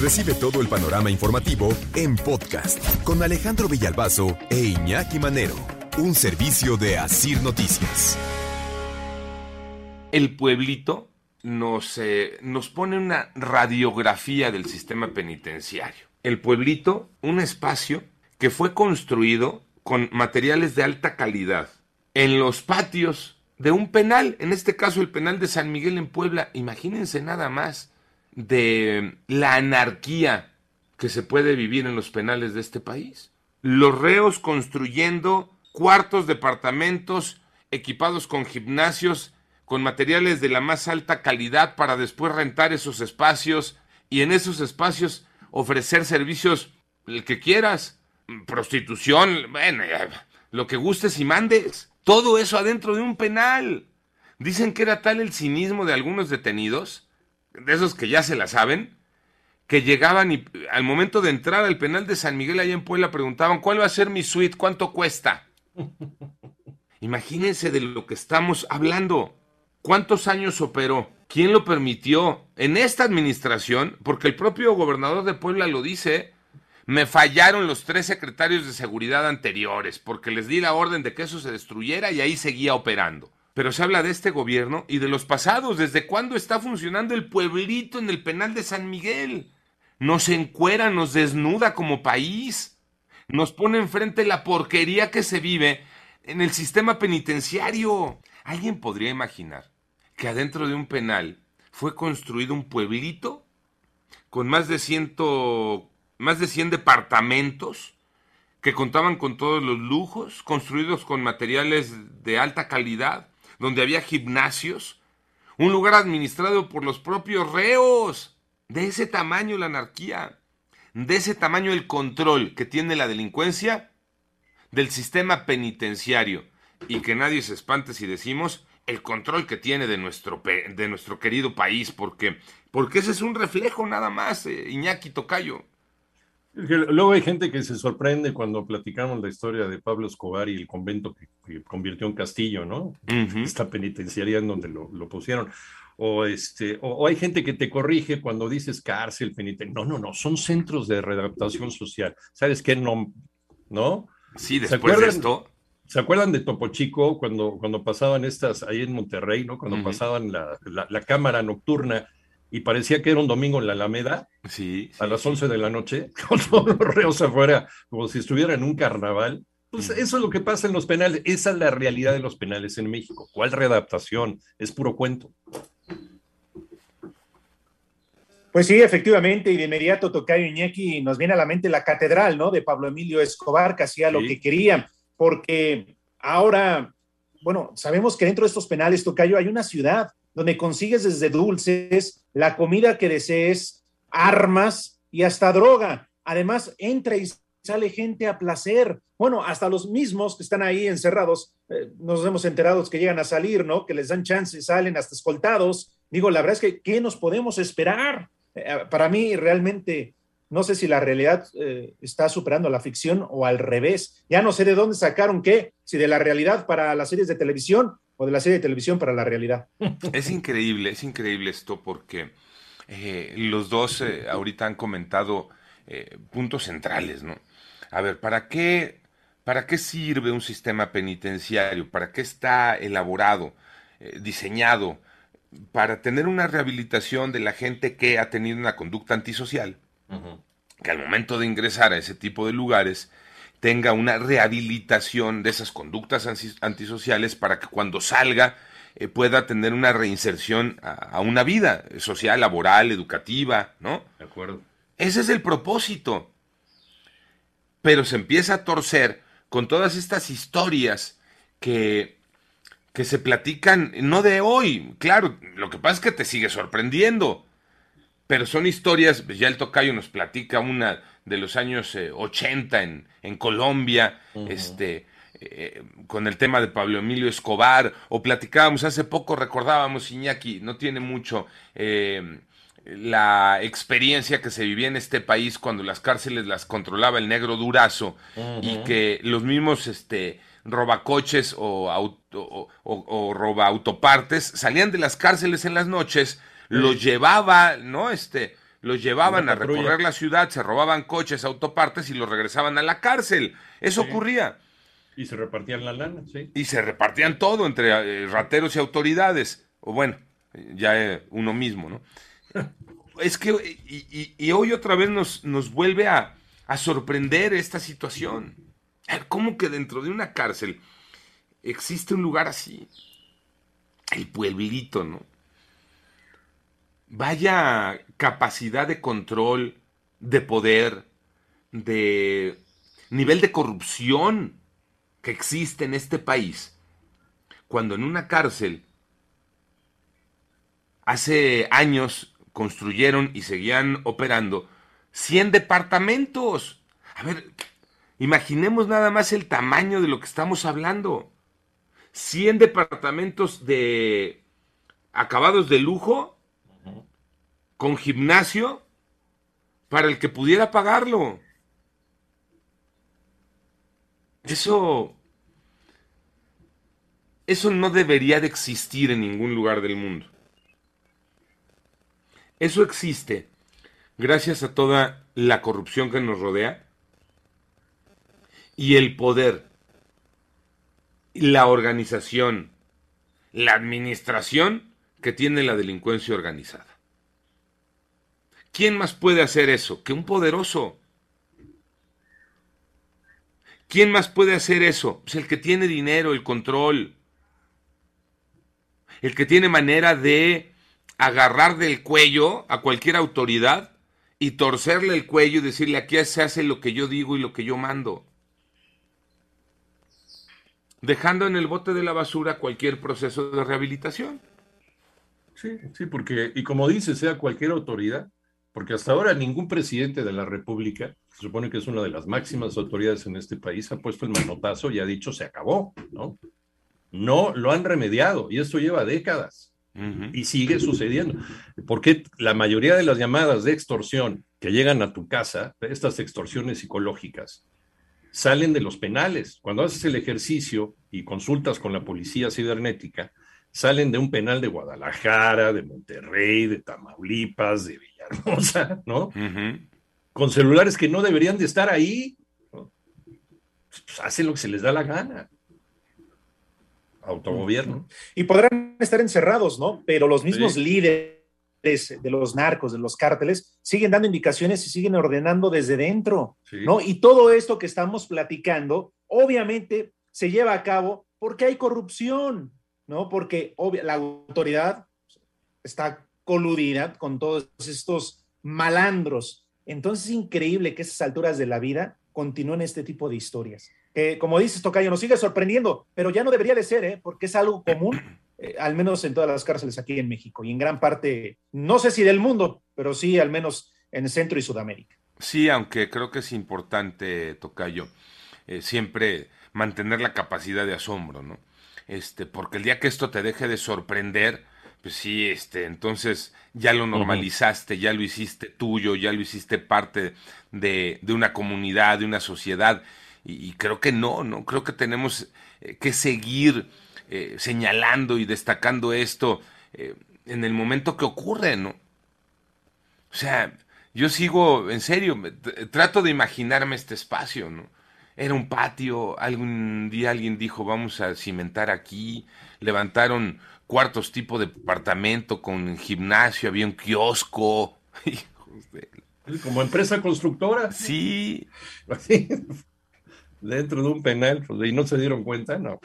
Recibe todo el panorama informativo en podcast con Alejandro Villalbazo e Iñaki Manero, un servicio de Asir Noticias. El pueblito nos, eh, nos pone una radiografía del sistema penitenciario. El pueblito, un espacio que fue construido con materiales de alta calidad en los patios de un penal, en este caso el penal de San Miguel en Puebla. Imagínense nada más de la anarquía que se puede vivir en los penales de este país. Los reos construyendo cuartos, departamentos, equipados con gimnasios, con materiales de la más alta calidad para después rentar esos espacios y en esos espacios ofrecer servicios el que quieras, prostitución, bueno, lo que gustes y mandes. Todo eso adentro de un penal. Dicen que era tal el cinismo de algunos detenidos de esos que ya se la saben, que llegaban y al momento de entrar al penal de San Miguel allá en Puebla preguntaban, ¿cuál va a ser mi suite? ¿Cuánto cuesta? Imagínense de lo que estamos hablando. ¿Cuántos años operó? ¿Quién lo permitió? En esta administración, porque el propio gobernador de Puebla lo dice, me fallaron los tres secretarios de seguridad anteriores, porque les di la orden de que eso se destruyera y ahí seguía operando pero se habla de este gobierno y de los pasados. ¿Desde cuándo está funcionando el pueblito en el penal de San Miguel? Nos encuera, nos desnuda como país. Nos pone enfrente la porquería que se vive en el sistema penitenciario. ¿Alguien podría imaginar que adentro de un penal fue construido un pueblito con más de ciento, más de 100 departamentos que contaban con todos los lujos, construidos con materiales de alta calidad, donde había gimnasios, un lugar administrado por los propios reos. De ese tamaño la anarquía, de ese tamaño el control que tiene la delincuencia del sistema penitenciario y que nadie se espante si decimos el control que tiene de nuestro, de nuestro querido país, porque, porque ese es un reflejo nada más, eh, Iñaki Tocayo. Luego hay gente que se sorprende cuando platicamos la historia de Pablo Escobar y el convento que, convirtió en castillo, ¿no? Esta penitenciaría en donde lo, pusieron. O, este, o, hay gente que te corrige cuando dices cárcel, penitenciaria. No, no, no, son centros de readaptación social. ¿Sabes qué? No, ¿no? Sí, después de esto. ¿Se acuerdan de Topo Chico cuando, cuando pasaban estas ahí en Monterrey, ¿no? Cuando pasaban la, la, cámara nocturna y parecía que era un domingo en la Alameda, sí, a las 11 de la noche, con todos los reos afuera, como si estuviera en un carnaval. Pues eso es lo que pasa en los penales. Esa es la realidad de los penales en México. ¿Cuál readaptación? Es puro cuento. Pues sí, efectivamente, y de inmediato Tocayo Iñaki nos viene a la mente la catedral, ¿no? De Pablo Emilio Escobar, que hacía lo que quería, porque ahora, bueno, sabemos que dentro de estos penales, Tocayo, hay una ciudad donde consigues desde dulces, la comida que desees, armas y hasta droga. Además, entra y sale gente a placer. Bueno, hasta los mismos que están ahí encerrados, eh, nos hemos enterado que llegan a salir, ¿no? Que les dan chance, salen hasta escoltados. Digo, la verdad es que, ¿qué nos podemos esperar? Eh, para mí, realmente, no sé si la realidad eh, está superando la ficción o al revés. Ya no sé de dónde sacaron qué, si de la realidad para las series de televisión o de la serie de televisión para la realidad. Es increíble, es increíble esto porque eh, los dos eh, ahorita han comentado eh, puntos centrales, ¿no? A ver, ¿para qué, ¿para qué sirve un sistema penitenciario? ¿Para qué está elaborado, diseñado? Para tener una rehabilitación de la gente que ha tenido una conducta antisocial, que al momento de ingresar a ese tipo de lugares tenga una rehabilitación de esas conductas antisociales para que cuando salga eh, pueda tener una reinserción a, una vida social, laboral, educativa, ¿no? De acuerdo. Ese es el propósito. Pero se empieza a torcer con todas estas historias que, que se platican, no de hoy, claro, lo que pasa es que te sigue sorprendiendo, pero son historias, pues ya el tocayo nos platica una de los años 80 eh, en, Colombia, este, eh, con el tema de Pablo Emilio Escobar, o platicábamos hace poco, recordábamos, Iñaki, no tiene mucho, eh, la experiencia que se vivía en este país cuando las cárceles las controlaba el negro durazo y que los mismos este, robacoches o, auto, o, roba autopartes salían de las cárceles en las noches, los llevaba, ¿no? Este, los llevaban a recorrer la ciudad, se robaban coches, autopartes y los regresaban a la cárcel. Eso ocurría. Y se repartían la lana, sí. Y se repartían todo entre eh, rateros y autoridades. O bueno, ya eh, uno mismo, ¿no? es que, y, hoy otra vez nos, nos vuelve a, a sorprender esta situación. ¿Cómo que dentro de una cárcel existe un lugar así? El pueblito, ¿no? Vaya capacidad de control, de poder, de nivel de corrupción que existe en este país. Cuando en una cárcel hace años construyeron y seguían operando 100 departamentos. A ver, imaginemos nada más el tamaño de lo que estamos hablando. 100 departamentos de acabados de lujo con gimnasio para el que pudiera pagarlo. Eso eso no debería de existir en ningún lugar del mundo. Eso existe gracias a toda la corrupción que nos rodea y el poder, la organización, la administración que tiene la delincuencia organizada. ¿Quién más puede hacer eso que un poderoso? ¿Quién más puede hacer eso? Pues el que tiene dinero, el control, el que tiene manera de agarrar del cuello a cualquier autoridad y torcerle el cuello y decirle aquí se hace lo que yo digo y lo que yo mando. Dejando en el bote de la basura cualquier proceso de rehabilitación. Sí, sí, porque, y como dice, sea cualquier autoridad, porque hasta ahora ningún presidente de la República, se supone que es una de las máximas autoridades en este país, ha puesto el manotazo y ha dicho se acabó, ¿no? No lo han remediado y esto lleva décadas. Y sigue sucediendo. Porque la mayoría de las llamadas de extorsión que llegan a tu casa, estas extorsiones psicológicas, salen de los penales. Cuando haces el ejercicio y consultas con la policía cibernética, salen de un penal de Guadalajara, de Monterrey, de Tamaulipas, de Villahermosa, ¿no? Con celulares que no deberían de estar ahí. Pues hacen lo que se les da la gana autogobierno. Y podrán estar encerrados, ¿no? Pero los mismos líderes de los narcos, de los cárteles, siguen dando indicaciones y siguen ordenando desde dentro, ¿no? Y todo esto que estamos platicando, obviamente se lleva a cabo porque hay corrupción, ¿no? Porque la autoridad está coludida con todos estos malandros. Entonces es increíble que esas alturas de la vida continúen este tipo de historias como dices, Tocayo, nos sigue sorprendiendo, pero ya no debería de ser, ¿eh? porque es algo común, eh, al menos en todas las cárceles aquí en México y en gran parte, no sé si del mundo, pero sí al menos en Centro y Sudamérica. Sí, aunque creo que es importante, Tocayo, eh, siempre mantener la capacidad de asombro, ¿no? Este, porque el día que esto te deje de sorprender, pues sí, este, entonces ya lo normalizaste, ya lo hiciste tuyo, ya lo hiciste parte de, de una comunidad, de una sociedad y, creo que no, ¿no? Creo que tenemos eh, que seguir eh, señalando y destacando esto eh, en el momento que ocurre, ¿no? O sea, yo sigo, en serio, trato de imaginarme este espacio, ¿no? Era un patio, algún día alguien dijo, vamos a cimentar aquí, levantaron cuartos tipo de departamento con gimnasio, había un kiosco. Como empresa constructora. Sí. dentro de un penal, pues, y no se dieron cuenta, no.